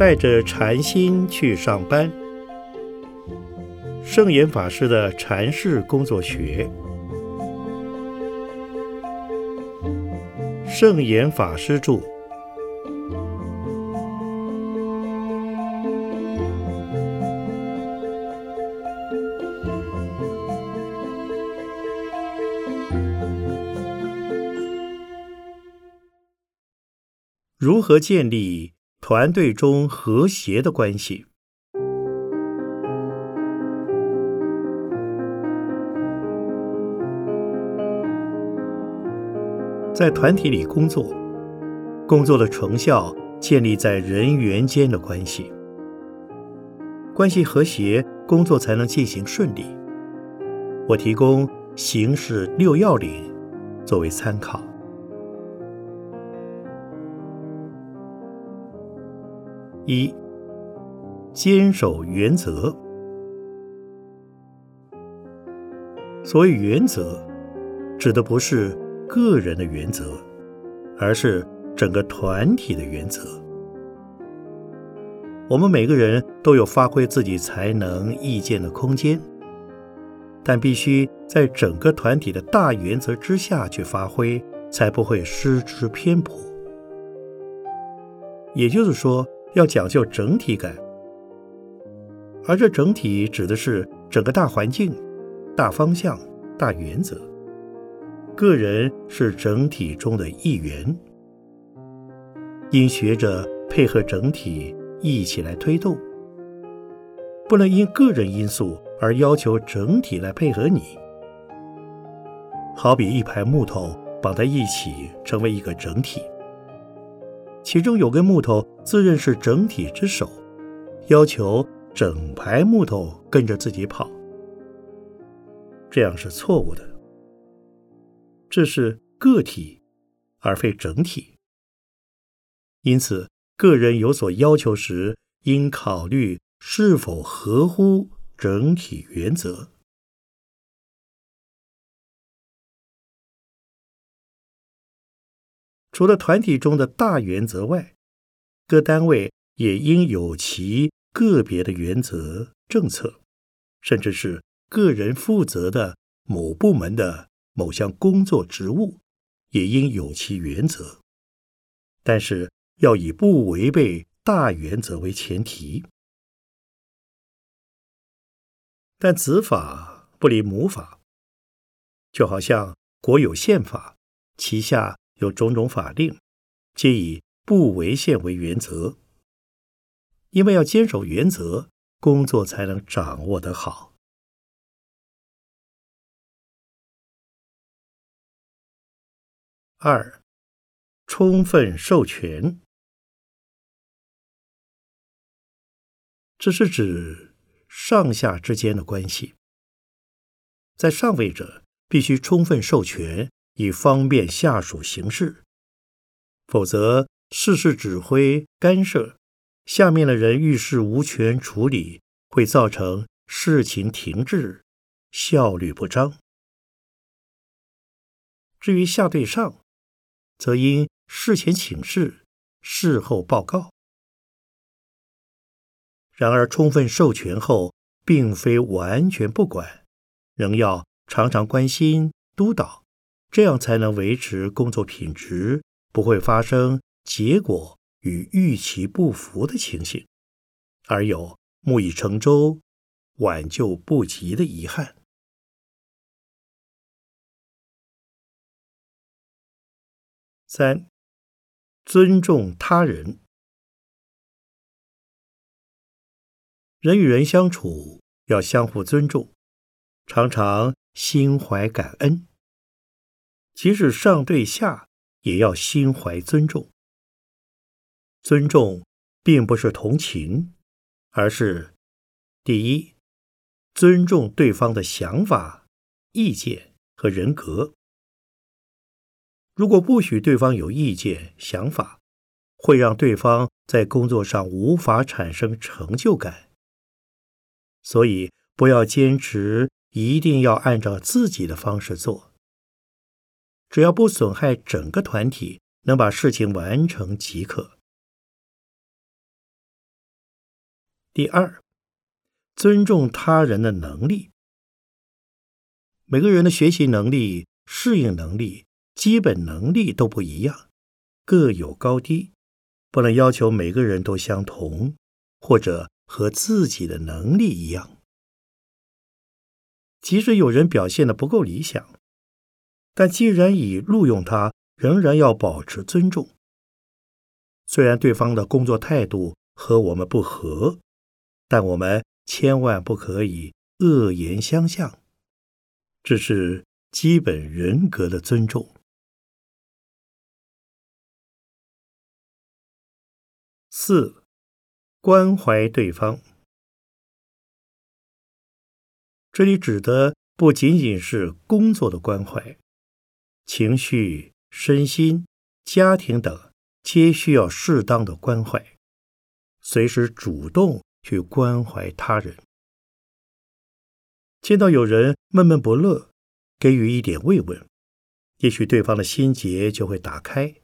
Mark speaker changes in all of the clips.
Speaker 1: 带着禅心去上班。圣严法师的禅室工作学，圣严法师著。如何建立团队中和谐的关系？在团体里工作，工作的成效建立在人员间的关系，关系和谐，工作才能进行顺利。我提供行事六要领作为参考。一、坚守原则。所谓原则，指的不是个人的原则，而是整个团体的原则。我们每个人都有发挥自己才能、意见的空间，但必须在整个团体的大原则之下去发挥，才不会失之偏颇。也就是说。要讲究整体感，而这整体指的是整个大环境、大方向、大原则。个人是整体中的一员，应学着配合整体一起来推动，不能因个人因素而要求整体来配合你。好比一排木头绑在一起，成为一个整体。其中有根木头自认是整体之首，要求整排木头跟着自己跑，这样是错误的。这是个体，而非整体。因此，个人有所要求时，应考虑是否合乎整体原则。除了团体中的大原则外，各单位也应有其个别的原则、政策，甚至是个人负责的某部门的某项工作职务，也应有其原则。但是要以不违背大原则为前提。但子法不离母法，就好像国有宪法，旗下。有种种法令，皆以不违宪为原则。因为要坚守原则，工作才能掌握得好。二，充分授权，这是指上下之间的关系，在上位者必须充分授权。以方便下属行事，否则事事指挥干涉，下面的人遇事无权处理，会造成事情停滞，效率不彰。至于下对上，则应事前请示，事后报告。然而，充分授权后，并非完全不管，仍要常常关心督导。这样才能维持工作品质，不会发生结果与预期不符的情形，而有木已成舟，挽救不及的遗憾。三、尊重他人，人与人相处要相互尊重，常常心怀感恩。即使上对下，也要心怀尊重。尊重并不是同情，而是第一，尊重对方的想法、意见和人格。如果不许对方有意见、想法，会让对方在工作上无法产生成就感。所以，不要坚持一定要按照自己的方式做。只要不损害整个团体，能把事情完成即可。第二，尊重他人的能力。每个人的学习能力、适应能力、基本能力都不一样，各有高低，不能要求每个人都相同，或者和自己的能力一样。即使有人表现的不够理想，但既然已录用他，仍然要保持尊重。虽然对方的工作态度和我们不合。但我们千万不可以恶言相向，这是基本人格的尊重。四，关怀对方。这里指的不仅仅是工作的关怀，情绪、身心、家庭等皆需要适当的关怀，随时主动。去关怀他人，见到有人闷闷不乐，给予一点慰问，也许对方的心结就会打开。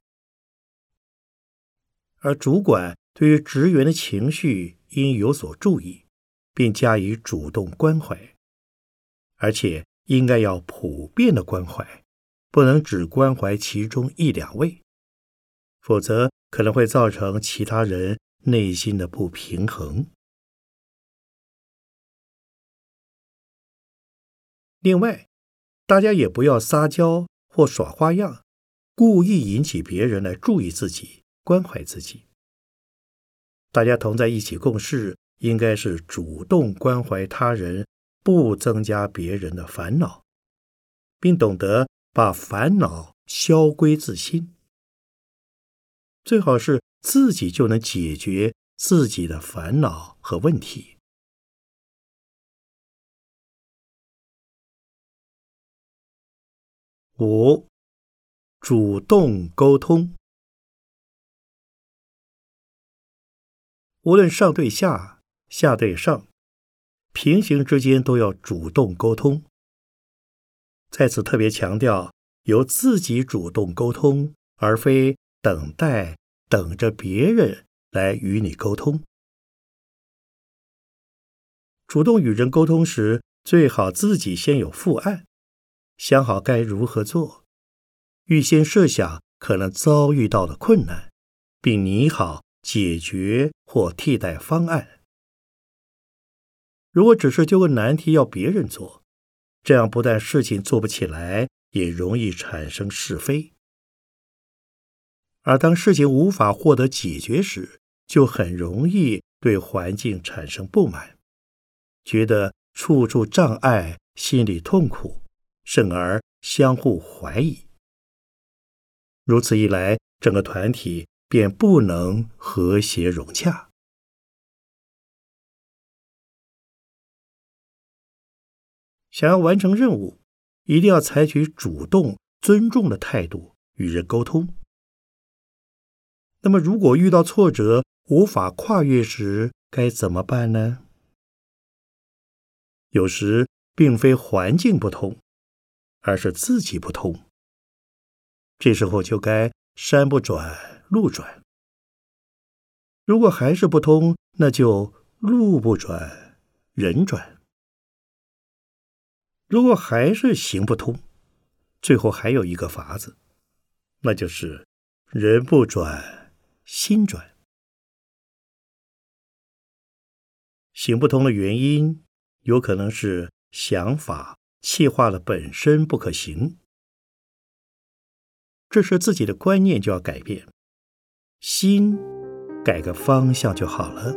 Speaker 1: 而主管对于职员的情绪应有所注意，并加以主动关怀，而且应该要普遍的关怀，不能只关怀其中一两位，否则可能会造成其他人内心的不平衡。另外，大家也不要撒娇或耍花样，故意引起别人来注意自己、关怀自己。大家同在一起共事，应该是主动关怀他人，不增加别人的烦恼，并懂得把烦恼消归自心。最好是自己就能解决自己的烦恼和问题。五、主动沟通。无论上对下、下对上，平行之间都要主动沟通。在此特别强调，由自己主动沟通，而非等待、等着别人来与你沟通。主动与人沟通时，最好自己先有复案。想好该如何做，预先设想可能遭遇到的困难，并拟好解决或替代方案。如果只是丢个难题要别人做，这样不但事情做不起来，也容易产生是非。而当事情无法获得解决时，就很容易对环境产生不满，觉得处处障碍，心里痛苦。甚而相互怀疑，如此一来，整个团体便不能和谐融洽。想要完成任务，一定要采取主动、尊重的态度与人沟通。那么，如果遇到挫折无法跨越时，该怎么办呢？有时并非环境不同。而是自己不通，这时候就该山不转路转。如果还是不通，那就路不转人转。如果还是行不通，最后还有一个法子，那就是人不转心转。行不通的原因，有可能是想法。气化了本身不可行，这时自己的观念就要改变，心改个方向就好了，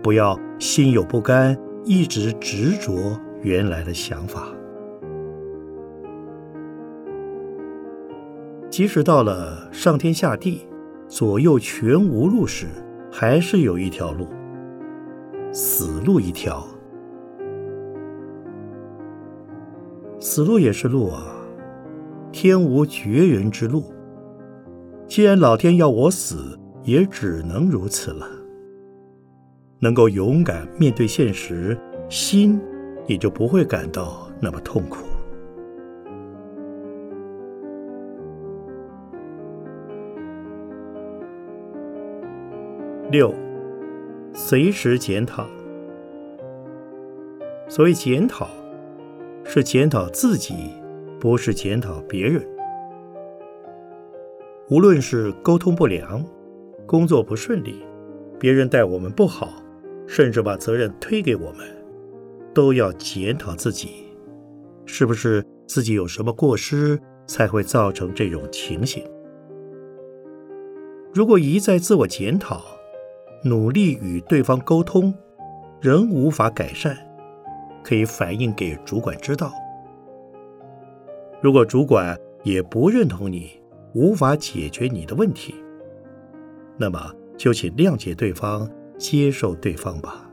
Speaker 1: 不要心有不甘，一直执着原来的想法。即使到了上天下地、左右全无路时，还是有一条路，死路一条。死路也是路啊，天无绝人之路。既然老天要我死，也只能如此了。能够勇敢面对现实，心也就不会感到那么痛苦。六，随时检讨。所谓检讨，是检讨自己，不是检讨别人。无论是沟通不良、工作不顺利、别人待我们不好，甚至把责任推给我们，都要检讨自己，是不是自己有什么过失，才会造成这种情形？如果一再自我检讨，努力与对方沟通，仍无法改善，可以反映给主管知道。如果主管也不认同你，无法解决你的问题，那么就请谅解对方，接受对方吧。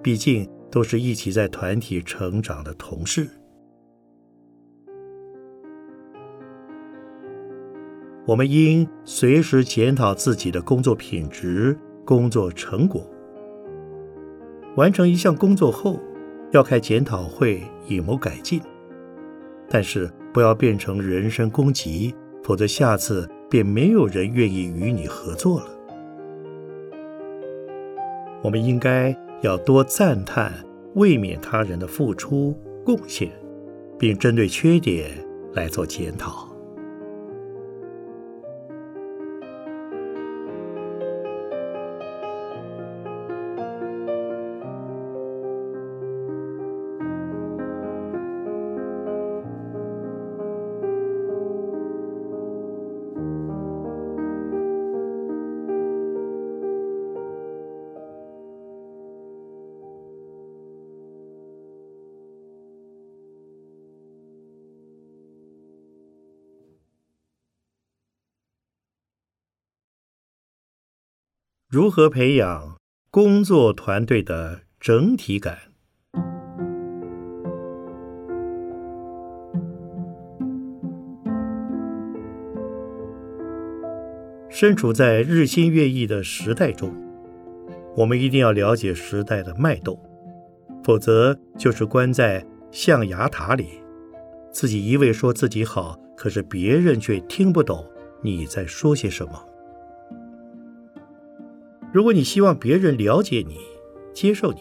Speaker 1: 毕竟都是一起在团体成长的同事。我们应随时检讨自己的工作品质、工作成果。完成一项工作后，要开检讨会，以谋改进。但是不要变成人身攻击，否则下次便没有人愿意与你合作了。我们应该要多赞叹、慰勉他人的付出贡献，并针对缺点来做检讨。如何培养工作团队的整体感？身处在日新月异的时代中，我们一定要了解时代的脉动，否则就是关在象牙塔里，自己一味说自己好，可是别人却听不懂你在说些什么。如果你希望别人了解你、接受你，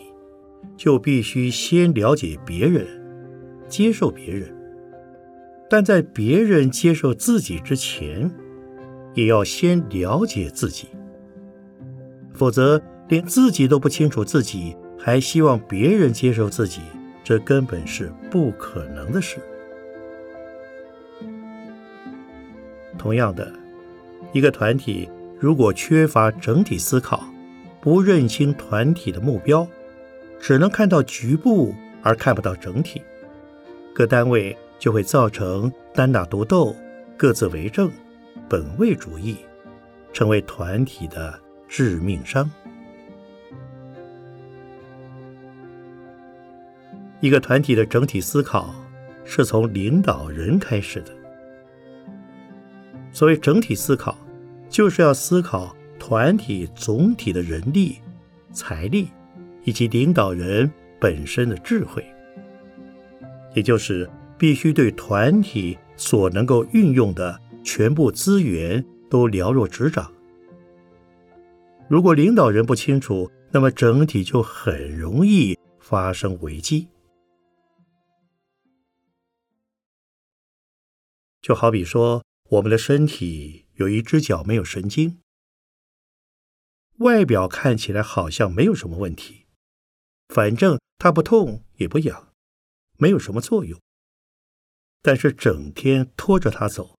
Speaker 1: 就必须先了解别人、接受别人。但在别人接受自己之前，也要先了解自己。否则，连自己都不清楚自己，还希望别人接受自己，这根本是不可能的事。同样的，一个团体。如果缺乏整体思考，不认清团体的目标，只能看到局部而看不到整体，各单位就会造成单打独斗、各自为政、本位主义，成为团体的致命伤。一个团体的整体思考是从领导人开始的。所谓整体思考。就是要思考团体总体的人力、财力，以及领导人本身的智慧，也就是必须对团体所能够运用的全部资源都了若指掌。如果领导人不清楚，那么整体就很容易发生危机。就好比说，我们的身体。有一只脚没有神经，外表看起来好像没有什么问题，反正它不痛也不痒，没有什么作用。但是整天拖着它走，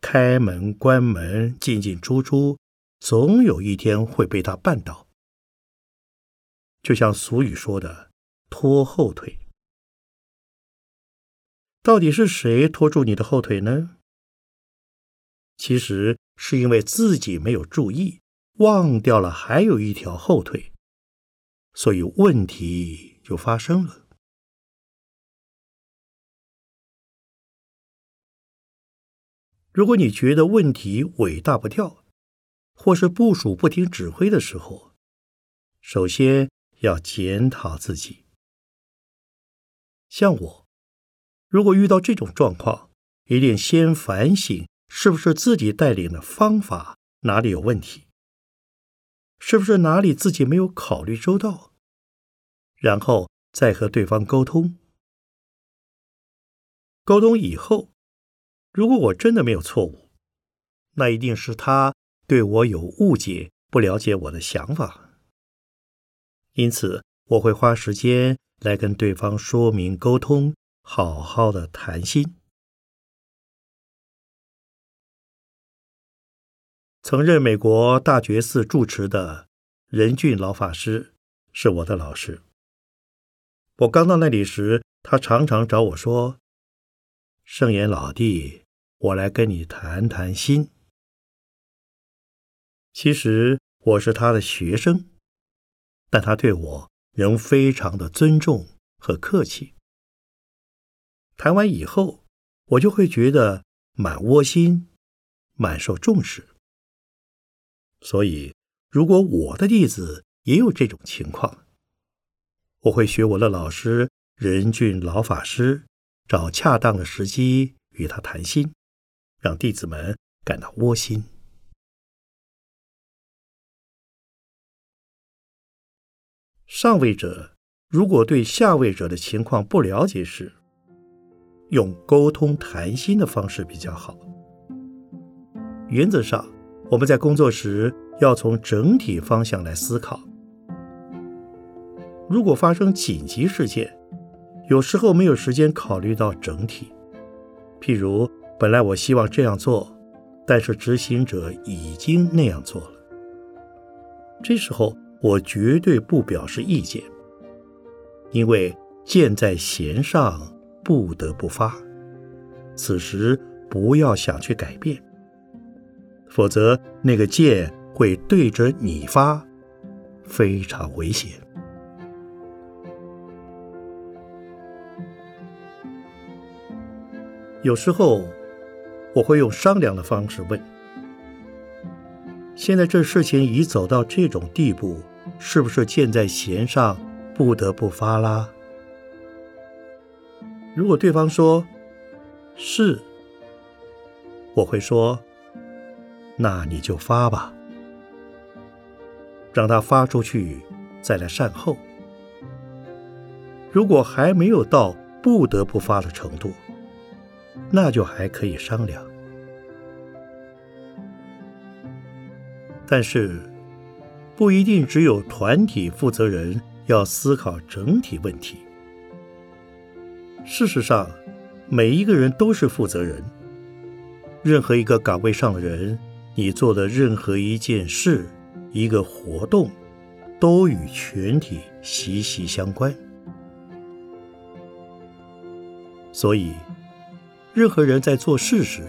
Speaker 1: 开门关门进进出出，总有一天会被它绊倒。就像俗语说的“拖后腿”，到底是谁拖住你的后腿呢？其实是因为自己没有注意，忘掉了还有一条后腿，所以问题就发生了。如果你觉得问题尾大不掉，或是部署不听指挥的时候，首先要检讨自己。像我，如果遇到这种状况，一定先反省。是不是自己带领的方法哪里有问题？是不是哪里自己没有考虑周到？然后再和对方沟通。沟通以后，如果我真的没有错误，那一定是他对我有误解，不了解我的想法。因此，我会花时间来跟对方说明、沟通，好好的谈心。曾任美国大觉寺住持的任俊老法师是我的老师。我刚到那里时，他常常找我说。圣严老弟，我来跟你谈谈心。其实我是他的学生，但他对我仍非常的尊重和客气。谈完以后，我就会觉得蛮窝心，蛮受重视。所以，如果我的弟子也有这种情况，我会学我的老师任俊老法师。找恰当的时机与他谈心，让弟子们感到窝心。上位者如果对下位者的情况不了解时，用沟通谈心的方式比较好。原则上，我们在工作时要从整体方向来思考。如果发生紧急事件，有时候没有时间考虑到整体，譬如本来我希望这样做，但是执行者已经那样做了。这时候我绝对不表示意见，因为箭在弦上，不得不发。此时不要想去改变，否则那个箭会对着你发，非常危险。有时候，我会用商量的方式问：“现在这事情已走到这种地步，是不是箭在弦上，不得不发啦？”如果对方说“是”，我会说：“那你就发吧，让他发出去，再来善后。如果还没有到不得不发的程度。”那就还可以商量，但是不一定只有团体负责人要思考整体问题。事实上，每一个人都是负责人。任何一个岗位上的人，你做的任何一件事、一个活动，都与全体息息相关。所以。任何人在做事时，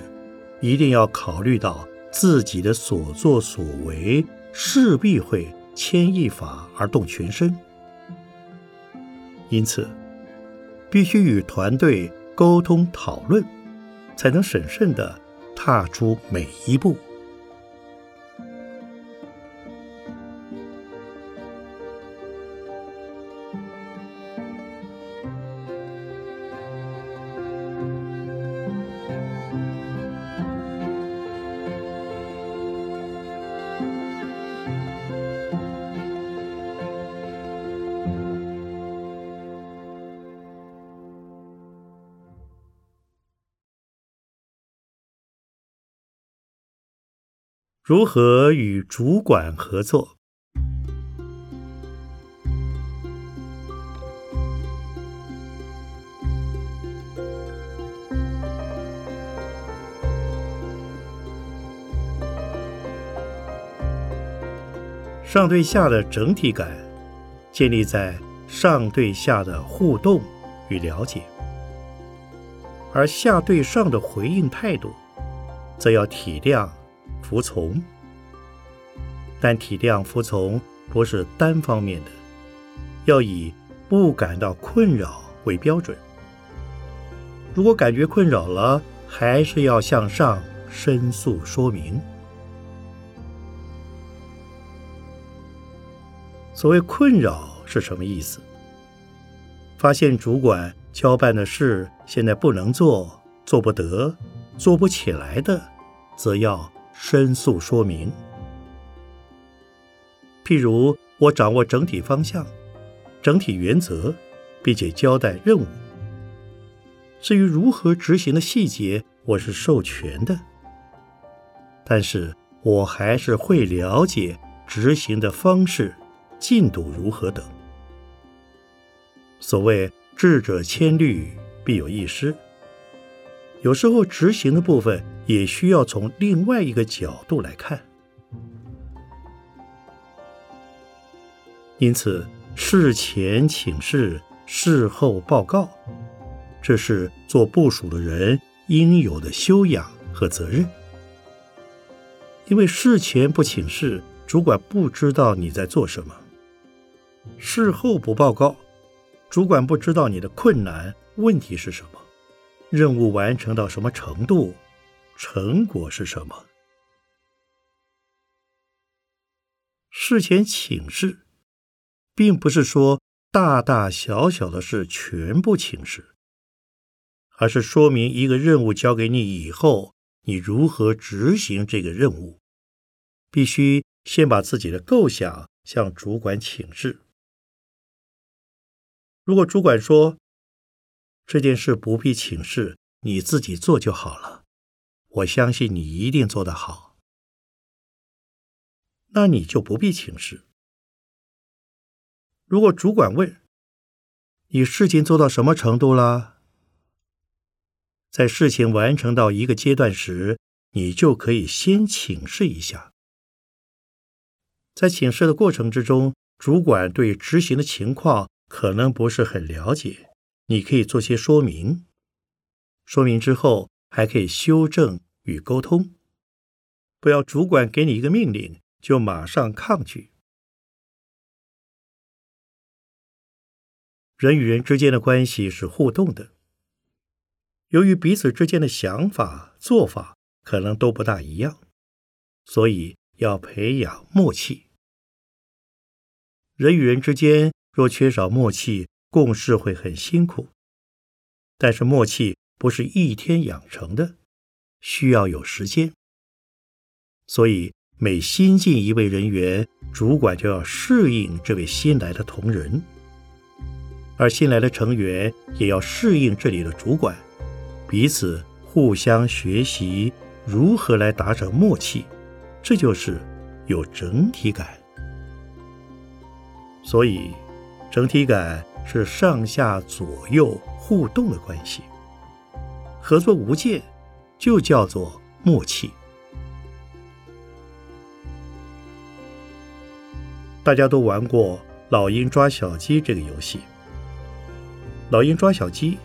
Speaker 1: 一定要考虑到自己的所作所为势必会牵一发而动全身，因此必须与团队沟通讨论，才能审慎地踏出每一步。如何与主管合作？上对下的整体感，建立在上对下的互动与了解，而下对上的回应态度，则要体谅。服从，但体谅服从不是单方面的，要以不感到困扰为标准。如果感觉困扰了，还是要向上申诉说明。所谓困扰是什么意思？发现主管交办的事现在不能做、做不得、做不起来的，则要。申诉说明，譬如我掌握整体方向、整体原则，并且交代任务。至于如何执行的细节，我是授权的，但是我还是会了解执行的方式、进度如何等。所谓智者千虑，必有一失。有时候执行的部分也需要从另外一个角度来看。因此，事前请示，事后报告，这是做部署的人应有的修养和责任。因为事前不请示，主管不知道你在做什么；事后不报告，主管不知道你的困难问题是什么，任务完成到什么程度，成果是什么。事前请示。并不是说大大小小的事全部请示，而是说明一个任务交给你以后，你如何执行这个任务，必须先把自己的构想向主管请示。如果主管说这件事不必请示，你自己做就好了，我相信你一定做得好，那你就不必请示。如果主管问你事情做到什么程度了，在事情完成到一个阶段时，你就可以先请示一下。在请示的过程之中，主管对执行的情况可能不是很了解，你可以做些说明。说明之后还可以修正与沟通，不要主管给你一个命令就马上抗拒。人与人之间的关系是互动的，由于彼此之间的想法、做法可能都不大一样，所以要培养默契。人与人之间若缺少默契，共事会很辛苦。但是默契不是一天养成的，需要有时间。所以每新进一位人员，主管就要适应这位新来的同仁。而新来的成员也要适应这里的主管，彼此互相学习如何来达成默契，这就是有整体感。所以，整体感是上下左右互动的关系，合作无间，就叫做默契。大家都玩过老鹰抓小鸡这个游戏。老鹰抓小鸡，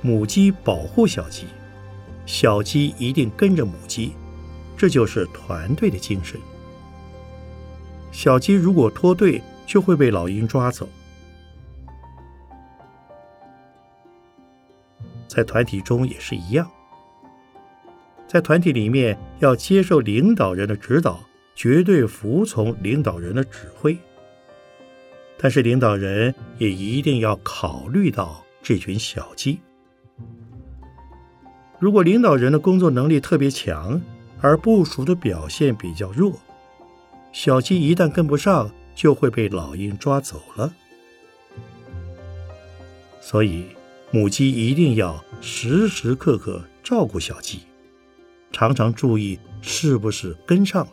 Speaker 1: 母鸡保护小鸡，小鸡一定跟着母鸡，这就是团队的精神。小鸡如果脱队，就会被老鹰抓走。在团体中也是一样，在团体里面要接受领导人的指导，绝对服从领导人的指挥。但是领导人也一定要考虑到这群小鸡。如果领导人的工作能力特别强，而部署的表现比较弱，小鸡一旦跟不上，就会被老鹰抓走了。所以母鸡一定要时时刻刻照顾小鸡，常常注意是不是跟上了，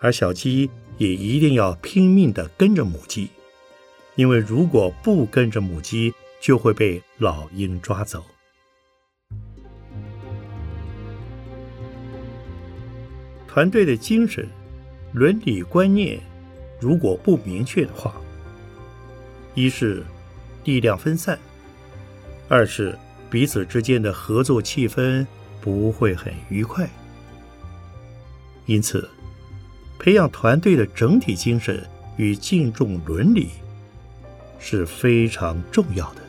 Speaker 1: 而小鸡。也一定要拼命的跟着母鸡，因为如果不跟着母鸡，就会被老鹰抓走。团队的精神、伦理观念如果不明确的话，一是力量分散，二是彼此之间的合作气氛不会很愉快。因此。培养团队的整体精神与敬重伦理是非常重要的。